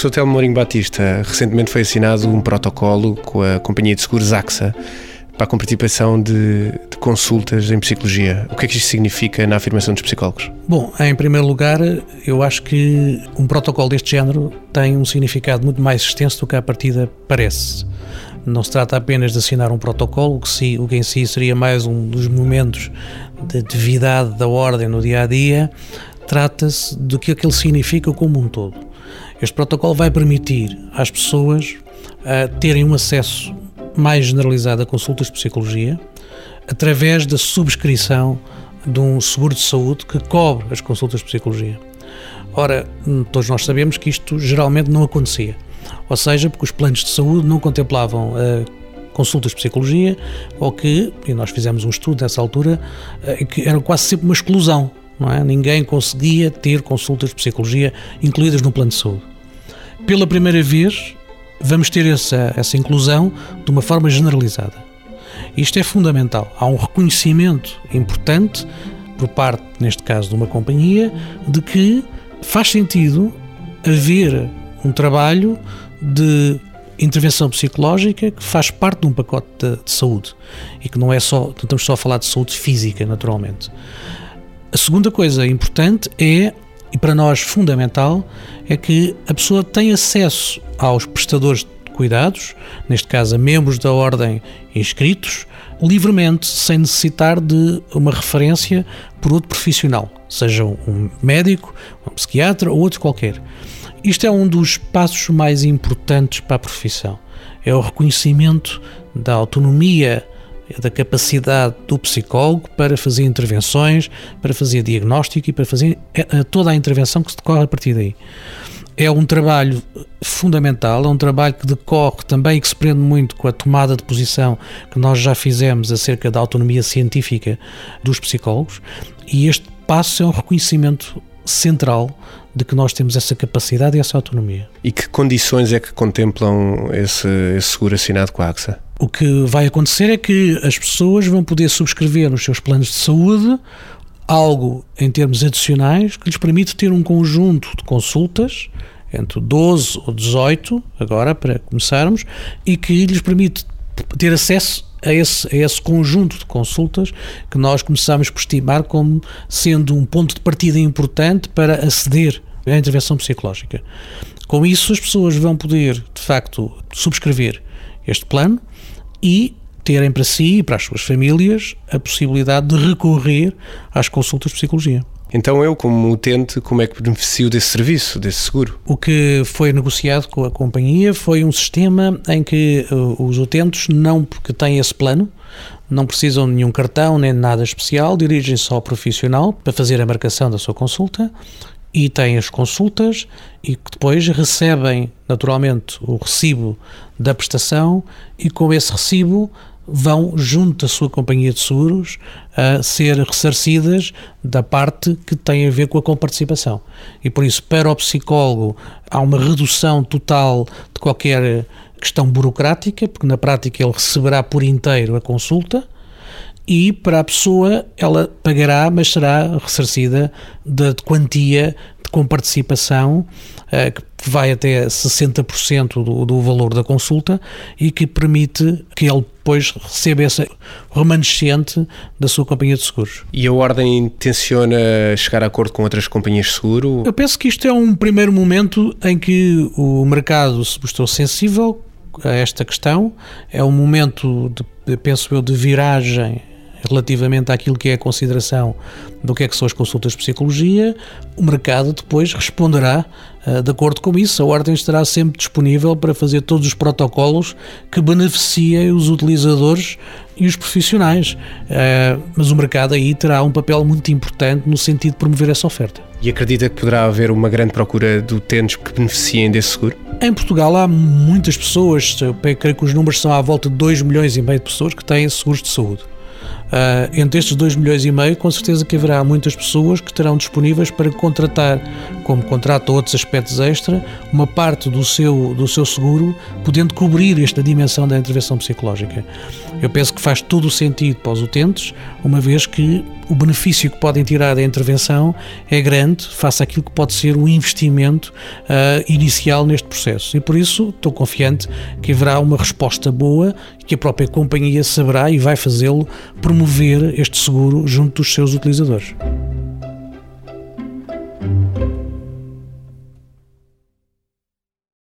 Professor Telmo Mourinho Batista, recentemente foi assinado um protocolo com a Companhia de Seguros AXA para a participação de, de, consultas em psicologia. O que é que isto significa na afirmação dos psicólogos? Bom, em primeiro lugar, eu acho que um protocolo deste género tem um significado muito mais extenso do que a partida parece. Não se trata apenas de assinar um protocolo, o que, si, o que em si seria mais um dos momentos de atividade da ordem no dia a dia, trata-se do que aquilo significa como um todo. Este protocolo vai permitir às pessoas uh, terem um acesso mais generalizado a consultas de psicologia através da subscrição de um seguro de saúde que cobre as consultas de psicologia. Ora, todos nós sabemos que isto geralmente não acontecia. Ou seja, porque os planos de saúde não contemplavam uh, consultas de psicologia ou que, e nós fizemos um estudo nessa altura, uh, que era quase sempre uma exclusão. Não é? Ninguém conseguia ter consultas de psicologia incluídas no plano de saúde. Pela primeira vez, vamos ter essa, essa inclusão de uma forma generalizada. Isto é fundamental. Há um reconhecimento importante por parte, neste caso, de uma companhia, de que faz sentido haver um trabalho de intervenção psicológica que faz parte de um pacote de, de saúde e que não é só, não estamos só a falar de saúde física, naturalmente. A segunda coisa importante é, e para nós fundamental, é que a pessoa tem acesso aos prestadores de cuidados, neste caso a membros da ordem inscritos, livremente, sem necessitar de uma referência por outro profissional, seja um médico, um psiquiatra ou outro qualquer. Isto é um dos passos mais importantes para a profissão. É o reconhecimento da autonomia, da capacidade do psicólogo para fazer intervenções, para fazer diagnóstico e para fazer eh, eh, toda a intervenção que se decorre a partir daí. É um trabalho fundamental, é um trabalho que decorre também e que se prende muito com a tomada de posição que nós já fizemos acerca da autonomia científica dos psicólogos e este passo é um reconhecimento central de que nós temos essa capacidade e essa autonomia. E que condições é que contemplam esse, esse seguro assinado com a AXA? O que vai acontecer é que as pessoas vão poder subscrever nos seus planos de saúde algo em termos adicionais que lhes permite ter um conjunto de consultas entre 12 ou 18, agora para começarmos, e que lhes permite ter acesso a esse, a esse conjunto de consultas que nós começamos por estimar como sendo um ponto de partida importante para aceder à intervenção psicológica. Com isso, as pessoas vão poder, de facto, subscrever este plano e terem para si e para as suas famílias a possibilidade de recorrer às consultas de psicologia. Então eu, como utente, como é que beneficio desse serviço, desse seguro? O que foi negociado com a companhia foi um sistema em que uh, os utentes, não porque têm esse plano, não precisam de nenhum cartão nem nada especial, dirigem-se ao profissional para fazer a marcação da sua consulta e têm as consultas e que depois recebem naturalmente o recibo da prestação e com esse recibo vão, junto da sua companhia de seguros, a ser ressarcidas da parte que tem a ver com a comparticipação. E por isso, para o psicólogo, há uma redução total de qualquer questão burocrática, porque na prática ele receberá por inteiro a consulta e para a pessoa ela pagará, mas será ressarcida da quantia com participação uh, que vai até 60% do, do valor da consulta e que permite que ele depois receba esse remanescente da sua companhia de seguros. E a Ordem intenciona chegar a acordo com outras companhias de seguro? Eu penso que isto é um primeiro momento em que o mercado se mostrou sensível a esta questão. É um momento, de, penso eu, de viragem relativamente àquilo que é a consideração do que é que são as consultas de psicologia, o mercado depois responderá uh, de acordo com isso. A Ordem estará sempre disponível para fazer todos os protocolos que beneficiem os utilizadores e os profissionais. Uh, mas o mercado aí terá um papel muito importante no sentido de promover essa oferta. E acredita que poderá haver uma grande procura de utentes que beneficiem desse seguro? Em Portugal há muitas pessoas, eu creio que os números são à volta de 2 milhões e meio de pessoas que têm seguros de saúde. Uh, entre estes 2 milhões e meio, com certeza que haverá muitas pessoas que terão disponíveis para contratar, como contrato outros aspectos extra, uma parte do seu, do seu seguro, podendo cobrir esta dimensão da intervenção psicológica. Eu penso que faz todo o sentido para os utentes, uma vez que o benefício que podem tirar da intervenção é grande face àquilo que pode ser o investimento uh, inicial neste processo. E por isso estou confiante que haverá uma resposta boa e que a própria companhia saberá e vai fazê-lo promover este seguro junto dos seus utilizadores.